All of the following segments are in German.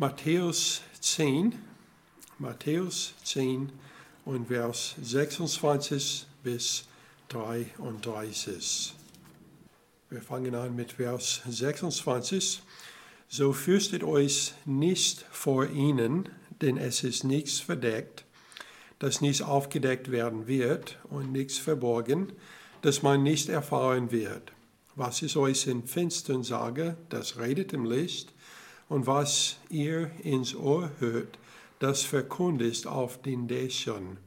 Matthäus 10, Matthäus 10 und Vers 26 bis 33. Wir fangen an mit Vers 26. So fürchtet euch nicht vor ihnen, denn es ist nichts verdeckt, das nichts aufgedeckt werden wird und nichts verborgen, das man nicht erfahren wird. Was ich euch in Finstern sage, das redet im Licht, und was ihr ins Ohr hört, das verkündigt auf den Dächern.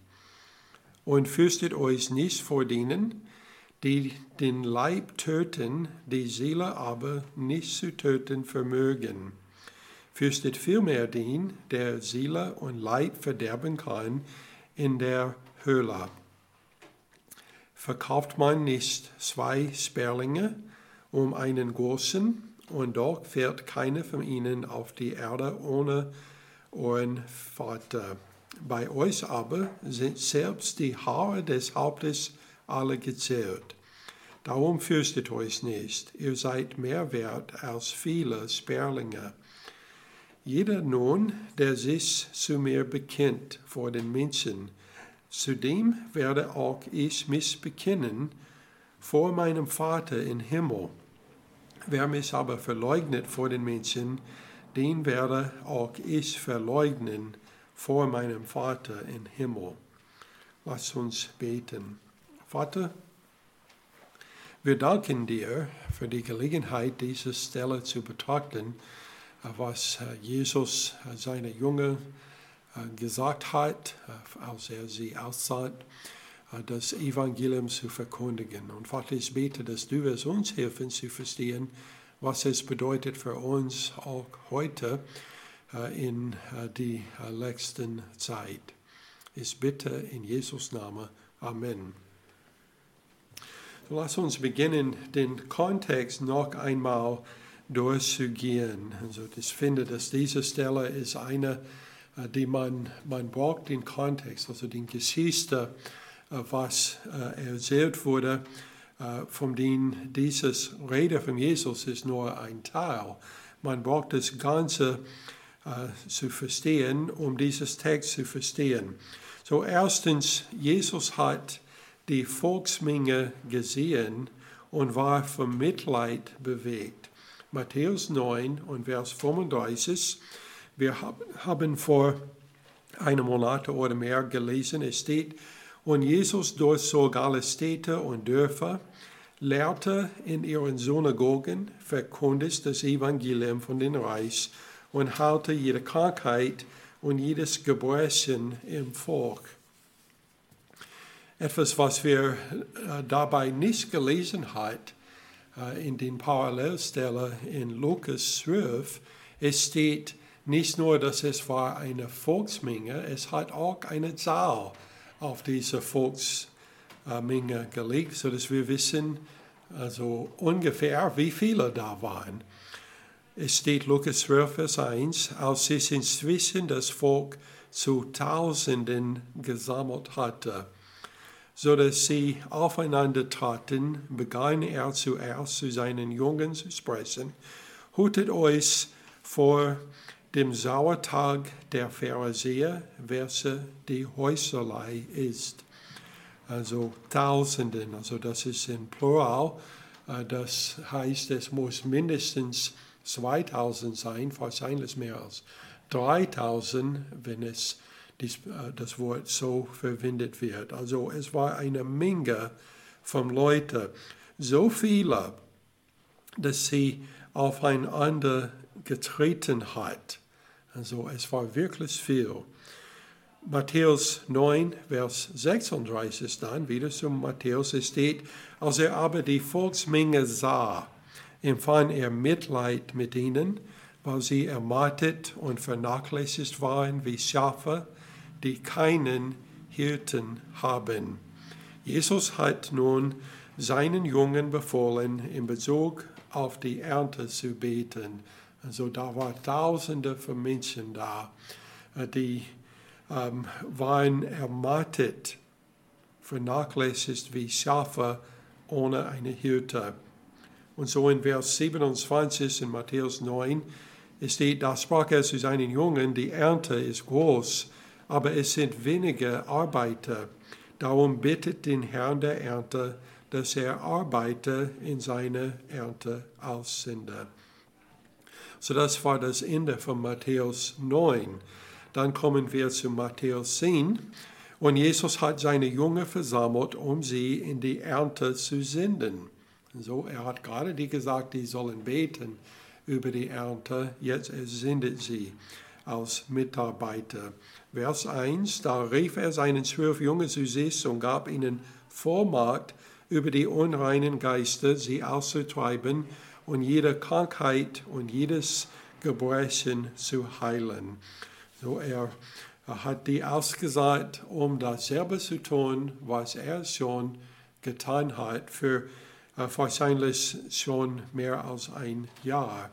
Und fürchtet euch nicht vor denen, die den Leib töten, die Seele aber nicht zu töten vermögen. Fürchtet vielmehr den, der Seele und Leib verderben kann in der Höhle. Verkauft man nicht zwei Sperlinge um einen großen, und doch fällt keiner von ihnen auf die Erde ohne euren Vater. Bei euch aber sind selbst die Haare des Hauptes alle gezählt. Darum fürchtet euch nicht, ihr seid mehr wert als viele Sperlinge. Jeder nun, der sich zu mir bekennt vor den Menschen, zu dem werde auch ich mich bekennen vor meinem Vater im Himmel. Wer mich aber verleugnet vor den Menschen, den werde auch ich verleugnen vor meinem Vater im Himmel. Lass uns beten. Vater, wir danken dir für die Gelegenheit, diese Stelle zu betrachten, was Jesus seine Jünger gesagt hat, als er sie aussandt das Evangelium zu verkündigen. Und Vater, ich bete, dass du es uns helfen zu verstehen, was es bedeutet für uns auch heute äh, in äh, die äh, letzten Zeit. Ich bitte in Jesus Namen. Amen. Lass uns beginnen, den Kontext noch einmal durchzugehen. Also ich finde, dass diese Stelle ist eine, die man, man braucht den Kontext, also die Geschichte äh, was äh, erzählt wurde, äh, von dem dieses Rede von Jesus ist nur ein Teil. Man braucht das Ganze zu verstehen, um dieses Text zu verstehen. So erstens, Jesus hat die Volksmenge gesehen und war vom Mitleid bewegt. Matthäus 9 und Vers 35. Wir haben vor einem Monat oder mehr gelesen, es steht, und Jesus durchzog alle Städte und Dörfer, lehrte in ihren Synagogen, verkündigte das Evangelium von den Reich und heilte jede Krankheit und jedes Gebrechen im Volk. Etwas, was wir äh, dabei nicht gelesen haben, äh, in den Parallelstellen in Lukas 12, es steht nicht nur, dass es war eine Volksmenge, es hat auch eine Zahl auf diese Volksmenge gelegt, sodass wir wissen, also ungefähr, wie viele da waren. Es steht Lukas 12, Vers 1, als sich inzwischen das Volk zu Tausenden gesammelt hatte, so dass sie aufeinander traten, begann er zuerst zu seinen Jungen zu sprechen, hutet euch vor dem Sauertag der Pharisäer, welche die Häuserlei ist. Also Tausenden, also das ist in Plural. Äh, das heißt, es muss mindestens 2000 sein, wahrscheinlich mehr als 3000, wenn es äh, das Wort so verwendet wird. Also es war eine Menge von Leuten, so viele, dass sie aufeinander getreten hat. Also es war wirklich viel. Matthäus 9, Vers 36 dann, wieder zum Matthäus, es steht, als er aber die Volksmenge sah, empfand er Mitleid mit ihnen, weil sie ermattet und vernachlässigt waren wie Schafe, die keinen Hirten haben. Jesus hat nun seinen Jungen befohlen, in Bezug auf die Ernte zu beten. Also da waren Tausende von Menschen da, äh, die ähm, waren ermattet, vernachlässigt wie Schafe ohne eine Hirte. Und so in Vers 27 in Matthäus 9 Es steht, da sprach er zu seinen Jungen, die Ernte ist groß, aber es sind wenige Arbeiter. Darum bittet den Herrn der Ernte, dass er Arbeiter in seine Ernte aussende. So das war das Ende von Matthäus 9. Dann kommen wir zu Matthäus 10. Und Jesus hat seine Jünger versammelt, um sie in die Ernte zu senden. So, er hat gerade die gesagt, die sollen beten über die Ernte. Jetzt er sendet sie als Mitarbeiter. Vers 1, da rief er seinen zwölf Jungen zu sich und gab ihnen Vormacht, über die unreinen Geister sie auszutreiben und jede Krankheit und jedes Gebrechen zu heilen. So er, er hat die ausgesagt, um dasselbe zu tun, was er schon getan hat, für äh, wahrscheinlich schon mehr als ein Jahr.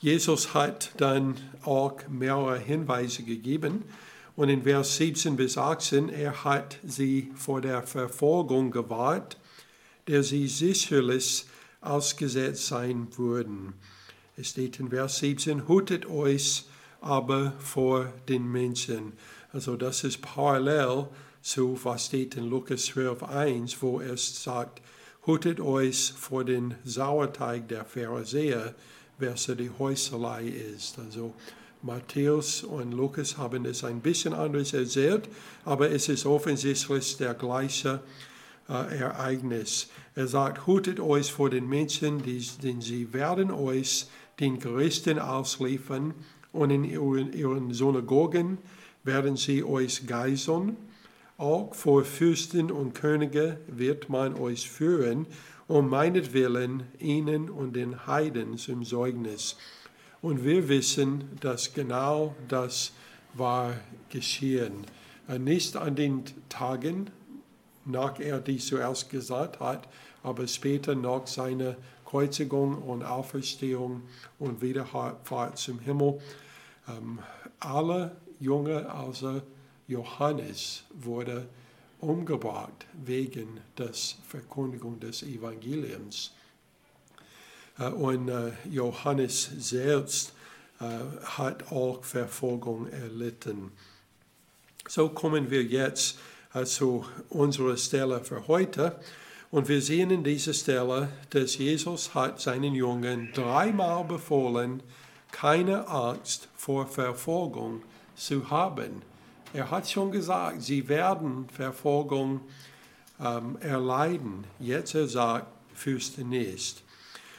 Jesus hat dann auch mehrere Hinweise gegeben, und in Vers 17 bis 18, er hat sie vor der Verfolgung gewahrt, der sie sicherlich ausgesetzt sein würden. Es steht in Vers 17, hutet euch aber vor den Menschen. Also das ist parallel zu was steht in Lukas 12, 1, wo es sagt, hutet euch vor den Sauerteig der Pharisäer, welcher die Häuselei ist. Also Matthäus und Lukas haben es ein bisschen anders erzählt, aber es ist offensichtlich der gleiche äh, Ereignis. Er sagt, hutet euch vor den Menschen, denn sie werden euch den Gerichten ausliefern und in ihren, Synagogen werden sie euch geiseln. Auch vor Fürsten und Könige wird man euch führen, um meinetwillen ihnen und den Heiden zum Zeugnis. Und wir wissen, dass genau das war geschehen. Nicht an den Tagen, nach er dies zuerst gesagt hat, aber später nach seiner Kreuzigung und Auferstehung und Wiederfahrt zum Himmel. Ähm, alle Jünger außer Johannes wurde umgebracht wegen der Verkündigung des Evangeliums. Äh, und äh, Johannes selbst äh, hat auch Verfolgung erlitten. So kommen wir jetzt zu unserer Stelle für heute. Und wir sehen in dieser Stelle, dass Jesus hat seinen Jungen dreimal befohlen, keine Angst vor Verfolgung zu haben. Er hat schon gesagt, sie werden Verfolgung ähm, erleiden. Jetzt er sagt, fürchte nicht.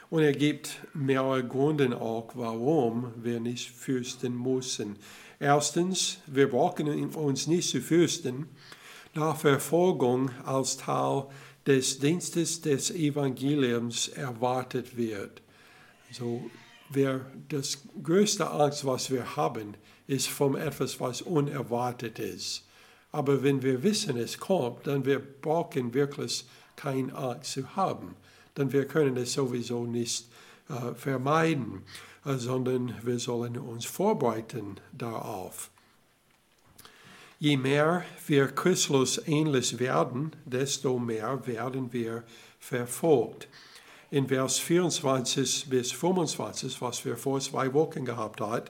Und er gibt mehrere Gründe auch, warum wir nicht fürchten müssen. Erstens, wir brauchen uns nicht zu fürchten, da Verfolgung als Teil des Dienstes des Evangeliums erwartet wird. So, wir, das größte Angst, was wir haben, ist von etwas, was unerwartet ist. Aber wenn wir wissen, es kommt, dann wir brauchen wirklich keine Angst zu haben dann wir können es sowieso nicht äh, vermeiden, äh, sondern wir sollen uns vorbereiten darauf. Je mehr wir Christus ähnlich werden, desto mehr werden wir verfolgt. In Vers 24 bis 25, was wir vor zwei Wochen gehabt haben,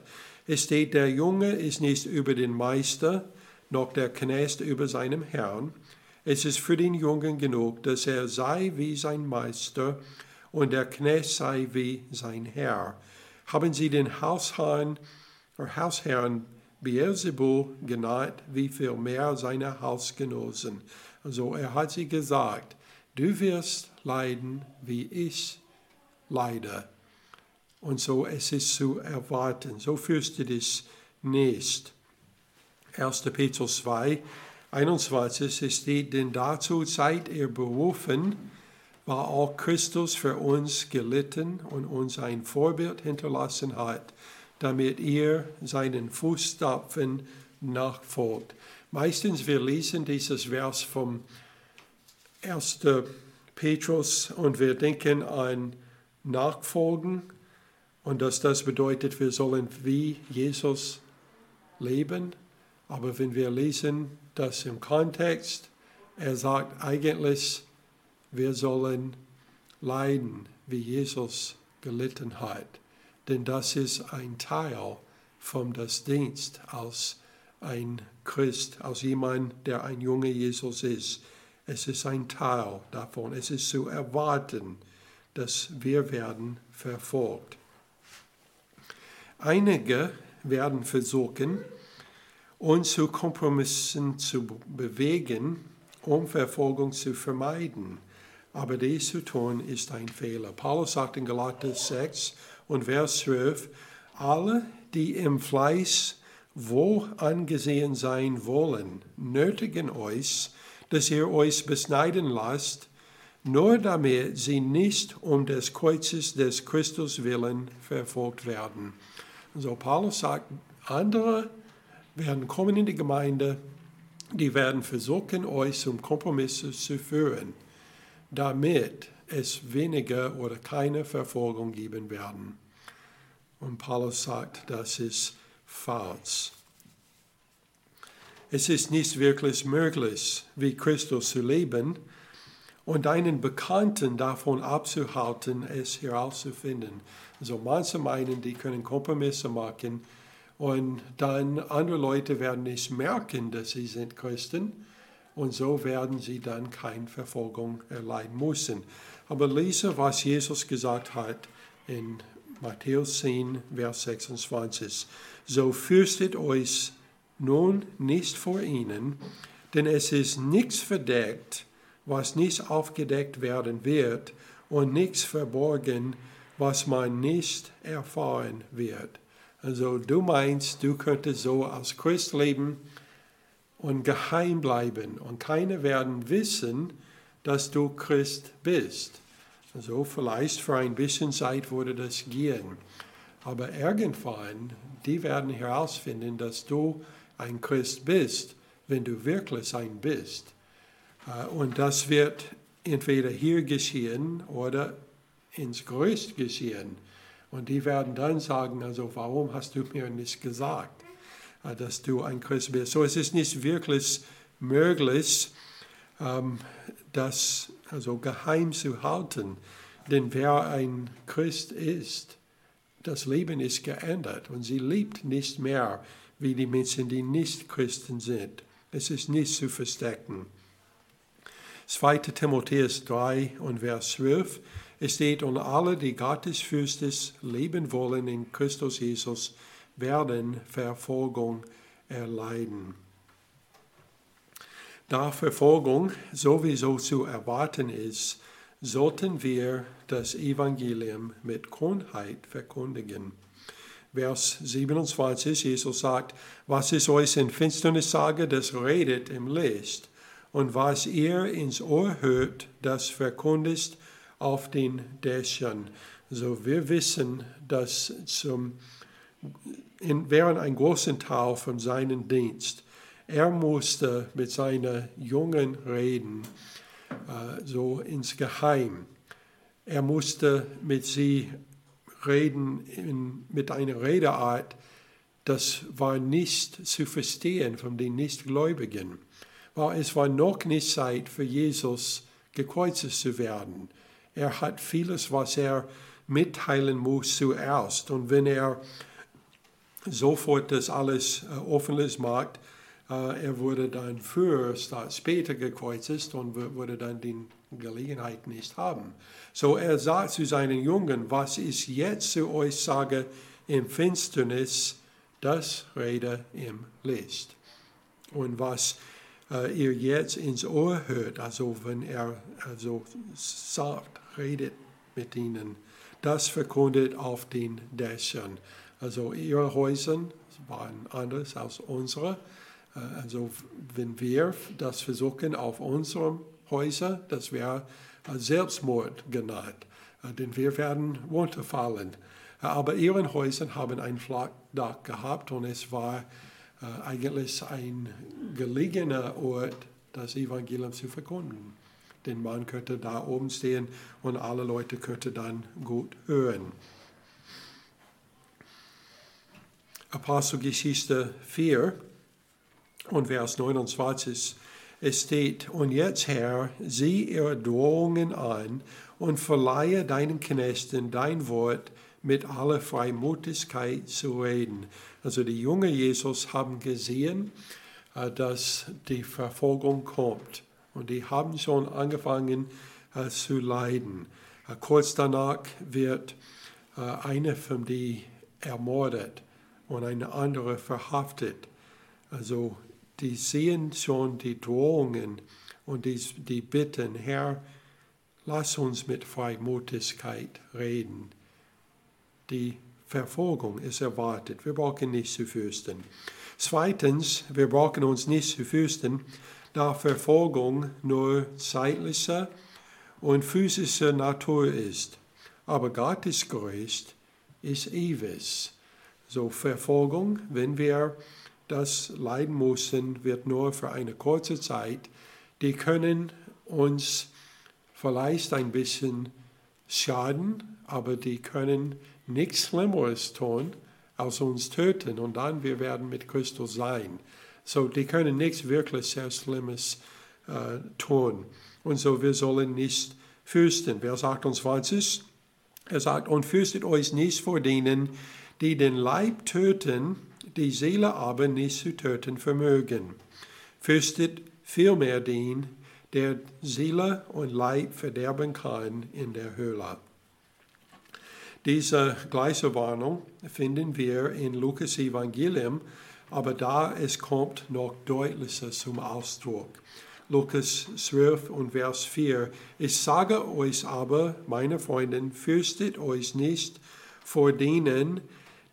steht, der Junge ist nicht über den Meister, noch der Knecht über seinem Herrn, es ist für den Jungen genug, dass er sei wie sein Meister und der Knecht sei wie sein Herr. Haben sie den Hausherrn, oder Hausherrn Beelzebul genannt, wie viel mehr seine Hausgenossen. Also er hat sie gesagt, du wirst leiden, wie ich leide. Und so es ist zu erwarten. So fürchte dich nicht. 1. Petrus 2, 21 steht, denn dazu seid ihr berufen, weil auch Christus für uns gelitten und uns ein Vorbild hinterlassen hat, damit ihr seinen Fußstapfen nachfolgt. Meistens wir lesen dieses Vers vom 1. Petrus und wir denken an Nachfolgen und dass das bedeutet, wir sollen wie Jesus leben. Aber wenn wir lesen das im Kontext. Er sagt eigentlich, wir sollen leiden, wie Jesus gelitten hat. Denn das ist ein Teil vom das Dienst als ein Christ, als jemand, der ein junger Jesus ist. Es ist ein Teil davon. Es ist zu erwarten, dass wir werden verfolgt. Einige werden versuchen, uns zu Kompromissen zu bewegen, um Verfolgung zu vermeiden. Aber dies zu tun ist ein Fehler. Paulus sagt in Galater 6 und Vers 12, alle, die im Fleiß wohl angesehen sein wollen, nötigen euch, dass ihr euch beschneiden lasst, nur damit sie nicht um des Kreuzes des Christus willen verfolgt werden. So Paulus sagt, andere werden kommen in die Gemeinde, die werden versuchen, euch zum Kompromiss zu führen, damit es weniger oder keine Verfolgung geben werden. Und Paulus sagt, das ist falsch. Es ist nicht wirklich möglich, wie Christus zu leben und einen Bekannten davon abzuhalten, es herauszufinden. Also manche meinen, die können Kompromisse machen und dann andere Leute werden nicht merken, dass sie sind Christen und so werden sie dann keine Verfolgung erleiden müssen. Aber lese, was Jesus gesagt hat in Matthäus 10, Vers 26. So fürchtet euch nun nicht vor ihnen, denn es ist nichts verdeckt, was nicht aufgedeckt werden wird, und nichts verborgen, was man nicht erfahren wird. Also du meinst, du könntest so als Christ leben und geheim bleiben und keiner werden wissen, dass du Christ bist. Also vielleicht für ein bisschen Zeit würde das gehen. Aber irgendwann, die werden herausfinden, dass du ein Christ bist, wenn du wirklich ein bist. Äh, und das wird entweder hier geschehen oder ins Gerüst geschehen. Und die werden dann sagen, also warum hast du mir nicht gesagt, äh, dass du ein Christ bist? So es ist nicht wirklich möglich, ähm, das also geheim zu halten. Denn wer ein Christ ist, das Leben ist geändert und sie liebt nicht mehr wie die Menschen, die nicht Christen sind. Es ist nicht zu verstecken. 2. Timotheus 3 und Vers 12. Es steht, und alle, die Gottesfürstes leben wollen in Christus Jesus, werden Verfolgung erleiden. Da Verfolgung sowieso zu erwarten ist, sollten wir das Evangelium mit Kundheit verkündigen. Vers 27, Jesus sagt, was ich euch in Finsternis sage, das redet im Licht. Und was ihr ins Ohr hört, das verkündigt auf den Dächern. So wir wissen, dass zum, in, während ein großen Teil von seinem Dienst, er musste mit seinen Jungen reden, äh, so ins Geheim. Er musste mit sie reden in, mit einer Redeart, das war nicht zu verstehen von den Nichtgläubigen, weil es war noch nicht Zeit für Jesus gekreuzigt zu werden. Er hat vieles, was er mitteilen muss zuerst. Und wenn er sofort das alles äh, offenlich macht, er wurde dann statt später gekreuzigt und würde dann die Gelegenheit nicht haben. So er sagt zu seinen Jungen, was ich jetzt zu euch sage im Finsternis, das rede im Licht. Und was äh, ihr jetzt ins Ohr hört, also wenn er also sagt, redet mit ihnen, das verkündet auf den Dächern. Also ihre Häuser waren anders als unsere. Äh, also wenn wir das versuchen auf unseren Häusern, das wäre Selbstmord genannt, äh, denn wir werden runterfallen. Äh, aber ihre Häuser haben ein Flachdach gehabt und es war eigentlich ein gelegener Ort, das Evangelium zu verkünden. Denn man könnte da oben stehen und alle Leute könnten dann gut hören. Apostelgeschichte 4 und Vers 29, es steht, und jetzt Herr, sieh ihre Drohungen an und verleihe deinen Knechten dein Wort mit aller Freimutigkeit zu reden. Also die jungen Jesus haben gesehen, äh, dass die Verfolgung kommt. Und die haben schon angefangen äh, zu leiden. Äh, kurz danach wird eine von die ermordet und eine andere verhaftet. Also die sehen schon die Drohungen und die, die Bitten, Herr, lass uns mit Freimutigkeit reden. Die Verfolgung ist erwartet. Wir brauchen nicht zu fürchten. Zweitens, wir brauchen uns nicht zu fürchten, da Verfolgung nur zeitlicher und physischer Natur ist. Aber Gottes Geist ist ewig. So Verfolgung, wenn wir das leiden müssen, wird nur für eine kurze Zeit. Die können uns vielleicht ein bisschen schaden, aber die können nichts Schlimmeres tun als uns töten und dann wir werden mit Christus sein. So, die können nichts wirklich sehr Schlimmes äh, tun. Und so, wir sollen nicht fürchten. Vers 28, er sagt, und fürchtet euch nicht vor denen, die den Leib töten, die Seele aber nicht zu töten vermögen. Fürchtet vielmehr den, der Seele und Leib verderben kann in der Höhle. Diese gleiche Warnung finden wir in Lukas Evangelium, aber da es kommt noch deutlicher zum Ausdruck. Lukas 12 und Vers 4. Ich sage euch aber, meine Freunde, fürchtet euch nicht vor denen,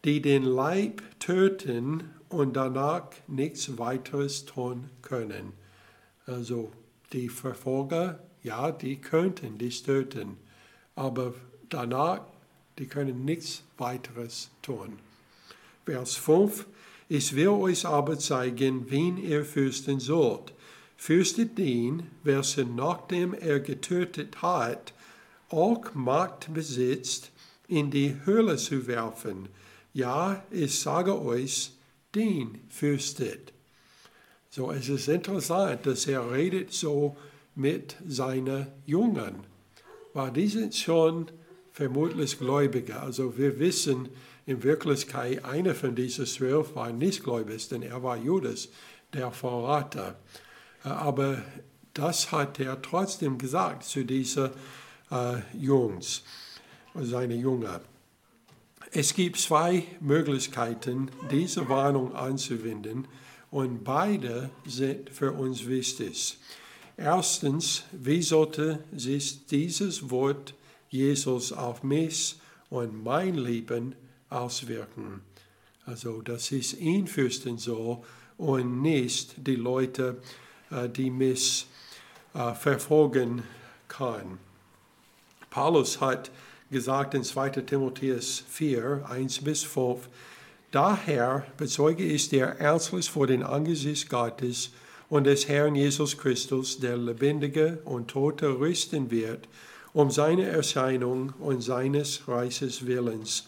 die den Leib töten und danach nichts weiteres tun können. Also die Verfolger, ja, die könnten dich töten, aber danach die können nichts weiteres tun. Vers 5, ich will euch aber zeigen, wen ihr fürchten sollt. Fürchtet den, welchen nachdem er getötet hat, auch Macht besitzt, in die Höhle zu werfen. Ja, ich sage euch, den fürchtet. So, es ist interessant, dass er redet so mit seinen Jungen, weil die sind schon vermutlich Gläubige. Also wir wissen in Wirklichkeit, einer von diesen zwölf war nicht gläubig, denn er war Judas, der Verrater. Aber das hat er trotzdem gesagt zu diesen äh, Jungs, seine Jünger. Es gibt zwei Möglichkeiten, diese Warnung anzuwenden, und beide sind für uns wichtig. Erstens, wie sollte sich dieses Wort Jesus auf mich und mein Leben auswirken. Also, dass ich ihn fürchten soll und nicht die Leute, äh, die mich äh, verfolgen kann. Paulus hat gesagt in 2 Timotheus 4, 1 bis 5, Daher bezeuge ich dir ernstlich vor den Angesicht Gottes und des Herrn Jesus Christus, der Lebendige und Tote rüsten wird, um seine Erscheinung und seines Reiches Willens.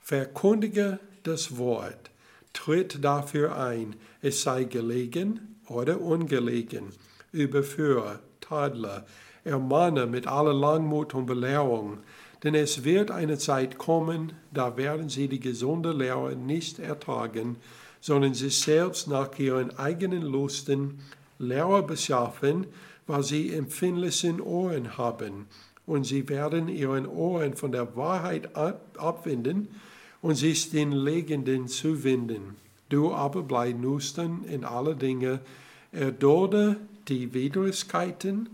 Verkundige das Wort, tritt dafür ein, es sei gelegen oder ungelegen, überführe, tadle, ermahne mit aller Langmut und Belehrung, denn es wird eine Zeit kommen, da werden sie die gesunde Lehre nicht ertragen, sondern sich selbst nach ihren eigenen Lusten Lehrer beschaffen, weil sie empfindlichen Ohren haben. Und sie werden ihren Ohren von der Wahrheit abwenden und sich den Legenden zuwenden. Du aber bleib nüchtern in alle Dinge, erdulde die Widrigkeiten,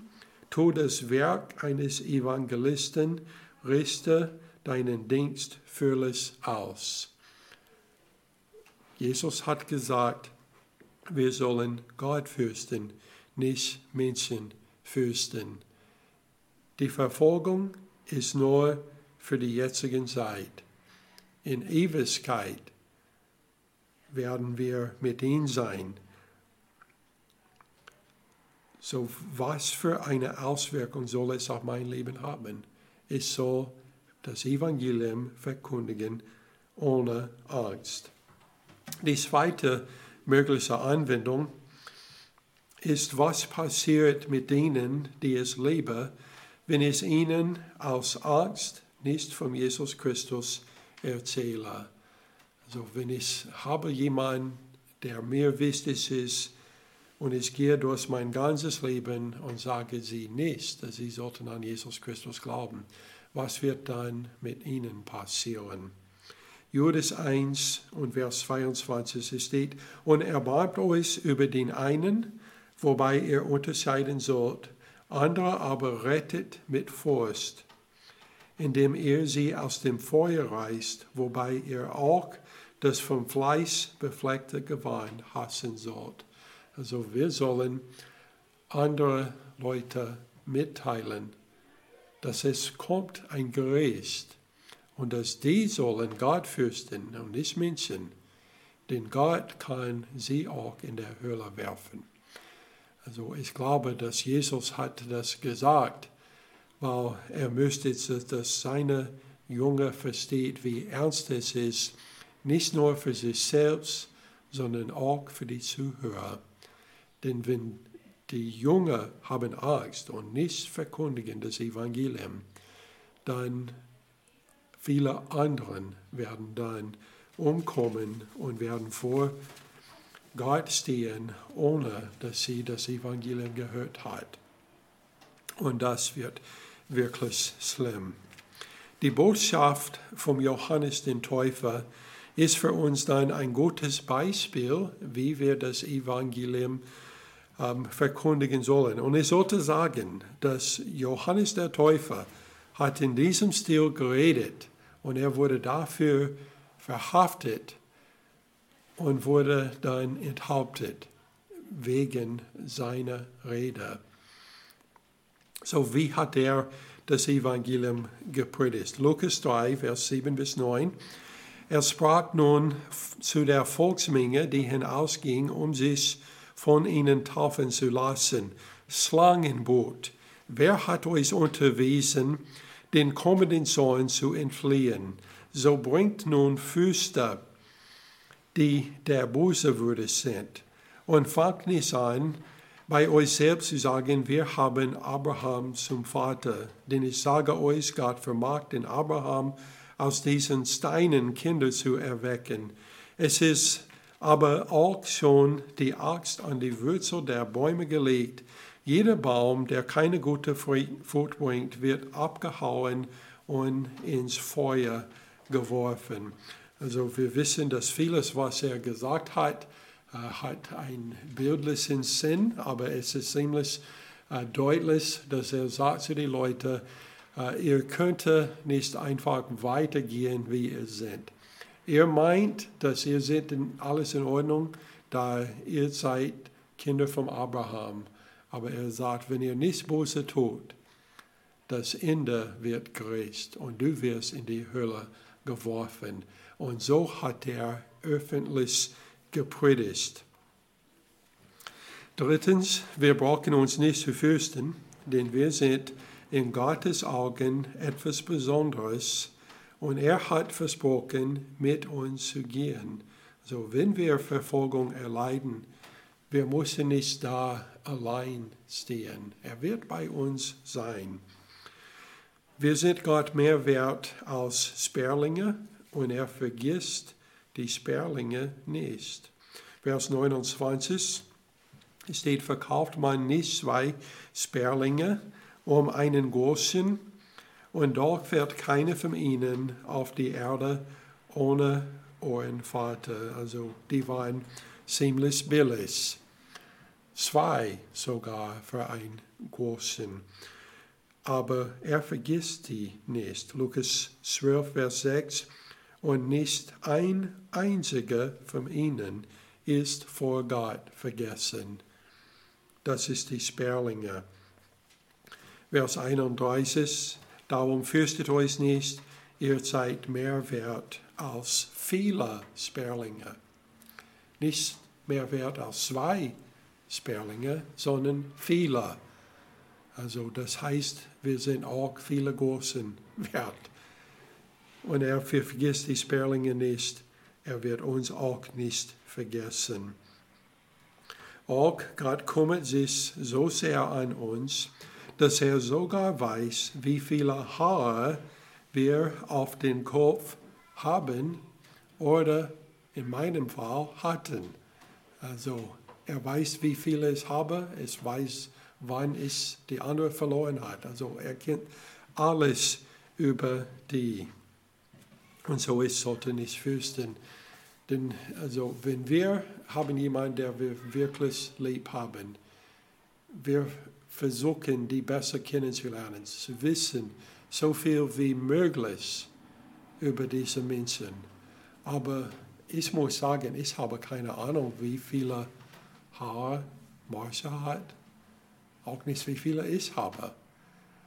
tu das Werk eines Evangelisten, richte deinen Dienst völlig aus. Jesus hat gesagt, wir sollen Gott fürchten, nicht Menschen fürchten. Die Verfolgung ist nur für die jetzige Zeit. In Ewigkeit werden wir mit ihm sein. So was für eine Auswirkung soll es auf mein Leben haben? Ich soll das Evangelium verkündigen ohne Angst. Die zweite mögliche Anwendung ist, was passiert mit denen, die es leben, wenn es ihnen aus Angst nicht von Jesus Christus erzähle. Also wenn ich habe jemanden, der mir wichtig ist, und ich gehe durch mein ganzes Leben und sage sie nicht, dass sie sollten an Jesus Christus glauben. Was wird dann mit ihnen passieren? Judas 1 und Vers 22 steht, und erbarmt euch über den einen, wobei ihr unterscheiden sollt, andere aber rettet mit Furcht, indem ihr sie aus dem Feuer reißt, wobei ihr auch das vom Fleisch befleckte Gewand hassen sollt. Also wir sollen andere Leute mitteilen, dass es kommt ein Gericht und dass die sollen Gott fürchten und nicht Menschen, denn Gott kann sie auch in der Höhle werfen. Also ich glaube, dass Jesus hat das gesagt, weil er möchte, dass seine Junge versteht, wie ernst es ist, nicht nur für sich selbst, sondern auch für die Zuhörer. Denn wenn die Jünger haben Angst und nicht verkündigen das Evangelium, dann viele anderen werden dann umkommen und werden vor Gott stehen, ohne dass sie das Evangelium gehört hat. Und das wird wirklich schlimm. Die Botschaft vom Johannes den Täufer ist für uns dann ein gutes Beispiel, wie wir das Evangelium ähm, verkündigen sollen. Und ich sollte sagen, dass Johannes der Täufer hat in diesem Stil geredet und er wurde dafür verhaftet und wurde dann enthauptet wegen seiner Rede. So wie hat er das Evangelium gepredigt? Lukas 3, Vers 7 bis 9. Er sprach nun zu der Volksmenge, die hinausging, um sich von ihnen taufen zu lassen. Slangenboot, wer hat euch unterwiesen, den kommenden Sohn zu entfliehen? So bringt nun Füße, die der böse Würde sind, und fangt nicht an, bei euch selbst zu sagen, wir haben Abraham zum Vater. Denn ich sage euch, Gott vermag den Abraham aus diesen Steinen Kinder zu erwecken. Es ist aber auch schon die Axt an die Wurzel der Bäume gelegt. Jeder Baum, der keine gute Frucht bringt, wird abgehauen und ins Feuer geworfen. Also wir wissen, dass vieles, was er gesagt hat, äh, hat einen bildlichen Sinn, aber es ist ziemlich äh, deutlich, dass er sagt zu den Leuten, äh, ihr könnt nicht einfach weitergehen, wie ihr seid. Ihr meint, dass ihr seid alles in Ordnung, da ihr seid Kinder von Abraham. Aber er sagt, wenn ihr nichts Böse tut, das Ende wird gerecht und du wirst in die Hölle geworfen. Und so hat er öffentlich gepredigt. Drittens, wir brauchen uns nicht zu fürchten, denn wir sind in Gottes Augen etwas Besonderes und er hat versprochen, mit uns zu gehen. So, wenn wir Verfolgung erleiden, wir müssen nicht da allein stehen. Er wird bei uns sein. Wir sind Gott mehr wert als Sperlinge und er vergisst die Sperlinge nicht. Vers 29 steht, verkauft man nicht zwei Sperlinge um einen großen, und doch fährt keine von ihnen auf die Erde ohne euren Vater. Also die waren ziemlich billig. Zwei sogar für einen großen. Aber er vergisst die nicht. Lukas 12, Vers 6. Und nicht ein einziger von ihnen ist vor Gott vergessen. Das ist die Sperlinge. Vers 31, darum fürchtet euch nicht, ihr seid mehr wert als viele Sperlinge. Nicht mehr wert als zwei Sperlinge, sondern viele. Also das heißt, wir sind auch viele großen wert. Und er vergisst die Sperlinge nicht, er wird uns auch nicht vergessen. Auch Gott kümmert sich so sehr an uns, dass er sogar weiß, wie viele Haare wir auf den Kopf haben oder in meinem Fall hatten. Also er weiß, wie viele es habe, es weiß, wann es die andere verloren hat. Also er kennt alles über die. Und so ist sollte nicht fürchten. Denn also wenn wir haben jemanden, der wir wirklich lieb haben, wir versuchen, die besser kennenzulernen, zu wissen, so viel wie möglich über diese Menschen. Aber ich muss sagen, ich habe keine Ahnung, wie viele Haare Marsha hat. Auch nicht, wie viele ich habe.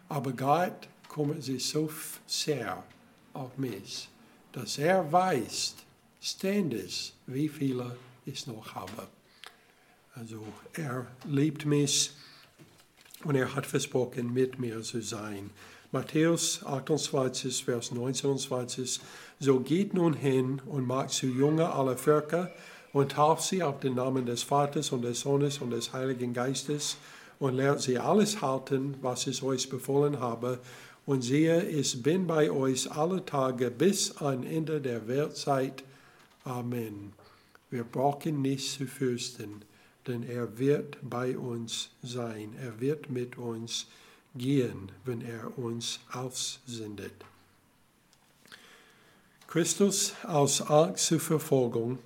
Aber Gott kümmert sich so sehr auf mich, dass er weiß, ständig, wie viele ich noch habe. Also er liebt mich und er hat versprochen, mit mir zu sein. Matthäus 28, Vers 19 und 20. So geht nun hin und macht zu Jünger aller Völker und tauft sie auf den Namen des Vaters und des Sohnes und des Heiligen Geistes und lehrt sie alles halten, was ich euch befohlen habe. Und siehe, ich bin bei euch alle Tage bis an Ende der Weltzeit. Amen. Wir brauchen nicht zu fürchten, denn er wird bei uns sein. Er wird mit uns gehen, wenn er uns aussendet. Christus aus Angst zur Verfolgung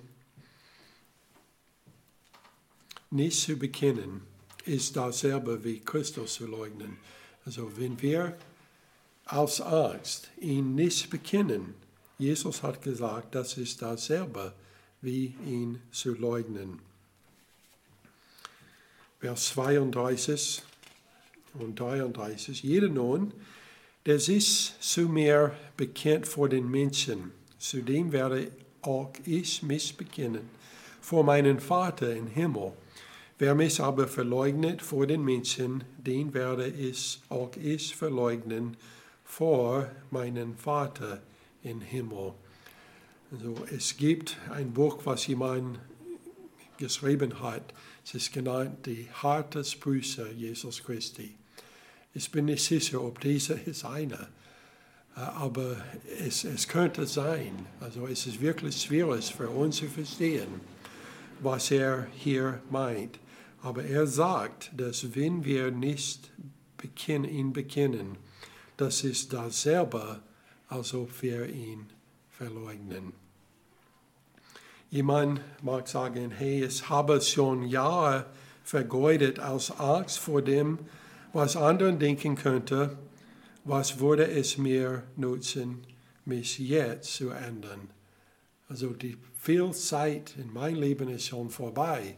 nicht zu bekennen, ist dasselbe wie Christus zu leugnen. Also wenn wir aus Angst ihn nicht bekennen, Jesus hat gesagt, das ist dasselbe wie ihn zu leugnen. Vers 32 und 33. Jeder nun, der sich zu mir bekennt vor den Menschen, zu dem werde auch ich mich bekennen, vor meinen Vater im Himmel. Wer mich aber verleugnet vor den Menschen, den werde ich auch ich verleugnen vor meinen Vater im Himmel. Also es gibt ein Buch, was jemand geschrieben hat. Es ist genannt Die harte Sprüche Jesus Christi. Ich bin nicht sicher, ob dieser ist einer, äh, aber es, es könnte sein. Also es ist wirklich schwierig für uns zu verstehen, was er hier meint. Aber er sagt, dass wenn wir nicht ihn bekennen, das ist dasselbe, als ob wir ihn verleugnen. Jemand mag sagen, hey, ich habe schon Jahre vergeudet aus Angst vor dem, was anderen denken könnte, was würde es mir nutzen, mich jetzt zu ändern? Also die viel Zeit in meinem Leben ist schon vorbei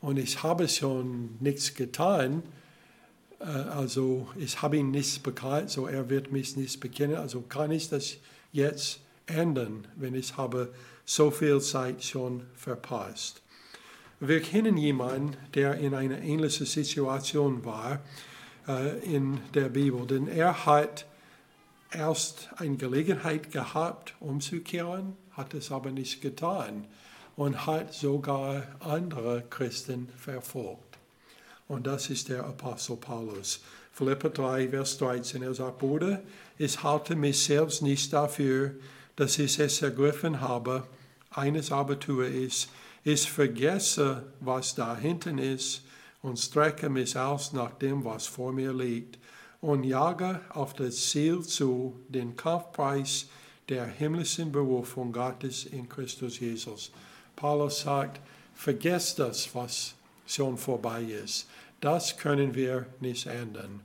und ich habe schon nichts getan. Äh, also ich habe ihn nicht bekannt, so er wird mich nicht bekennen. Also kann ich das jetzt ändern, wenn ich habe so viel Zeit schon verpasst. Wir kennen jemanden, der in einer ähnlichen Situation war äh, in der Bibel, denn er hat erst eine Gelegenheit gehabt, umzukehren, hat es aber nicht getan und hat sogar andere Christen verfolgt. Und das ist der Apostel Paulus. Philippa 3, Vers 13, er sagt, Bruder, ich halte mich selbst nicht dafür, dass ich es ergriffen habe. Eines aber tue ich, ich vergesse, was da hinten ist und strecke mich aus nach dem, was vor mir liegt und jage auf das Ziel zu, den Kampfpreis der himmlischen Berufung Gottes in Christus Jesus. Paulus sagt, vergesst das, was schon vorbei ist. Das können wir nicht ändern.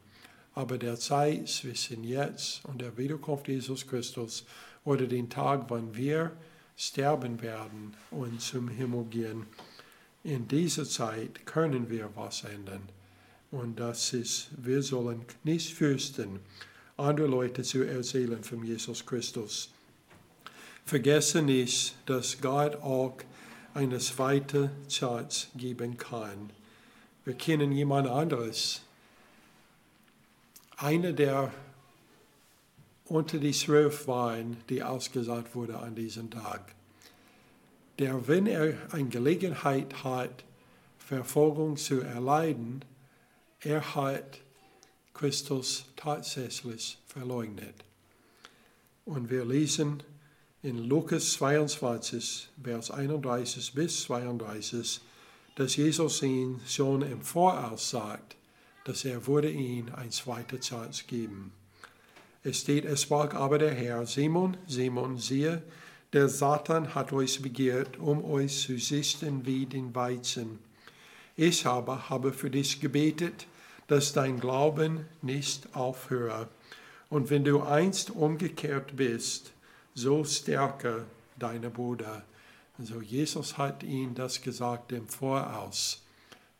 Aber der Zeit zwischen jetzt und der Wiederkunft Jesus Christus oder den Tag, wann wir sterben werden und zum Himmel gehen, in dieser Zeit können wir was ändern. Und das ist, wir sollen nicht fürchten, andere Leute zu erzählen von Jesus Christus. Vergesse nicht, dass Gott auch eine zweite Chance geben kann. Wir kennen jemand anderes. Einer, der unter die zwölf waren, die ausgesagt wurde an diesem Tag. Der, wenn er eine Gelegenheit hat, Verfolgung zu erleiden, er hat Christus tatsächlich verleugnet. Und wir lesen in Lukas 22, Vers 31 bis 32, dass Jesus ihn schon im Voraus sagt, dass er würde ihn ein zweite Chance geben. Es steht, es sprach aber der Herr, Simon, Simon, siehe, der Satan hat euch begehrt, um euch zu sichten wie den Weizen. Ich aber habe für dich gebetet, dass dein Glauben nicht aufhöre. Und wenn du einst umgekehrt bist, so stärke deine Bruder. Also Jesus hat ihm das gesagt im Voraus,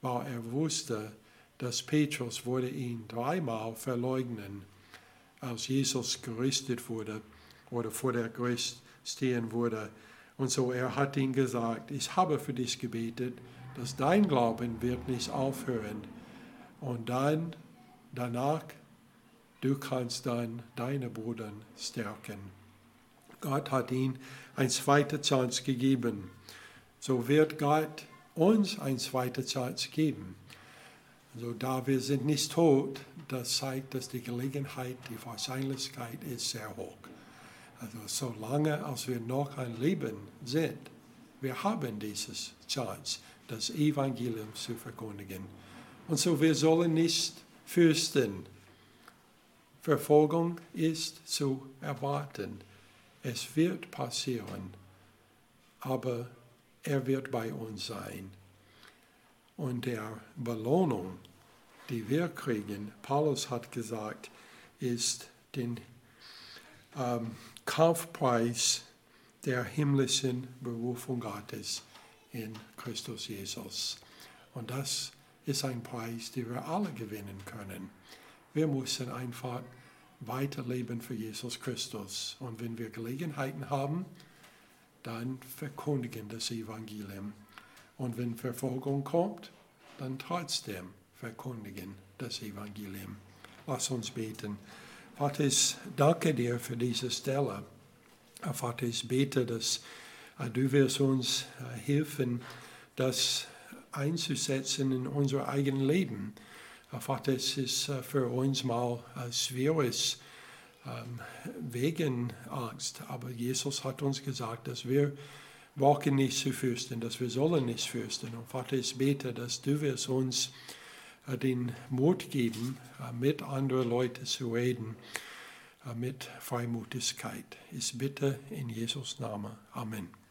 weil er wusste, dass Petrus würde ihn dreimal verleugnen als Jesus gerüstet wurde oder vor der Gericht stehen wurde. Und so er hat ihm gesagt, ich habe für dich gebetet, dass dein Glauben wird nicht aufhören. Und dann, danach, du kannst dann deine Brüder stärken. Gott hat ihm eine zweite Chance gegeben. So wird Gott uns eine zweite Chance geben. Also da wir sind nicht tot, das zeigt, dass die Gelegenheit, die Wahrscheinlichkeit ist sehr hoch. Also solange als wir noch ein Leben sind, wir haben dieses Chance, das Evangelium zu verkündigen. Und so wir sollen nicht fürchten. Verfolgung ist zu erwarten. Es wird passieren, aber er wird bei uns sein. Und der Belohnung, die wir kriegen, Paulus hat gesagt, ist den ähm, Kaufpreis der himmlischen Berufung Gottes in Christus Jesus. Und das ist ein Preis, den wir alle gewinnen können. Wir müssen einfach weiterleben für Jesus Christus. Und wenn wir Gelegenheiten haben, dann verkündigen das Evangelium. Und wenn Verfolgung kommt, dann trotzdem verkündigen das Evangelium. Lass uns beten. Vater, ich danke dir für diese Stelle. Vater, ich bete, dass äh, du wirst uns äh, helfen, das einzusetzen in unser eigenes Leben. Äh, Vater, es ist für uns mal schwierig ähm, wegen Angst, aber Jesus hat uns gesagt, dass wir brauchen nicht zu fürchten, dass wir sollen nicht fürchten. Und Vater, ich bete, dass du wirst uns äh, den Mut geben, äh, mit anderen Leuten zu reden, äh, mit Freimutigkeit. Ich bitte in Jesus Namen. Amen.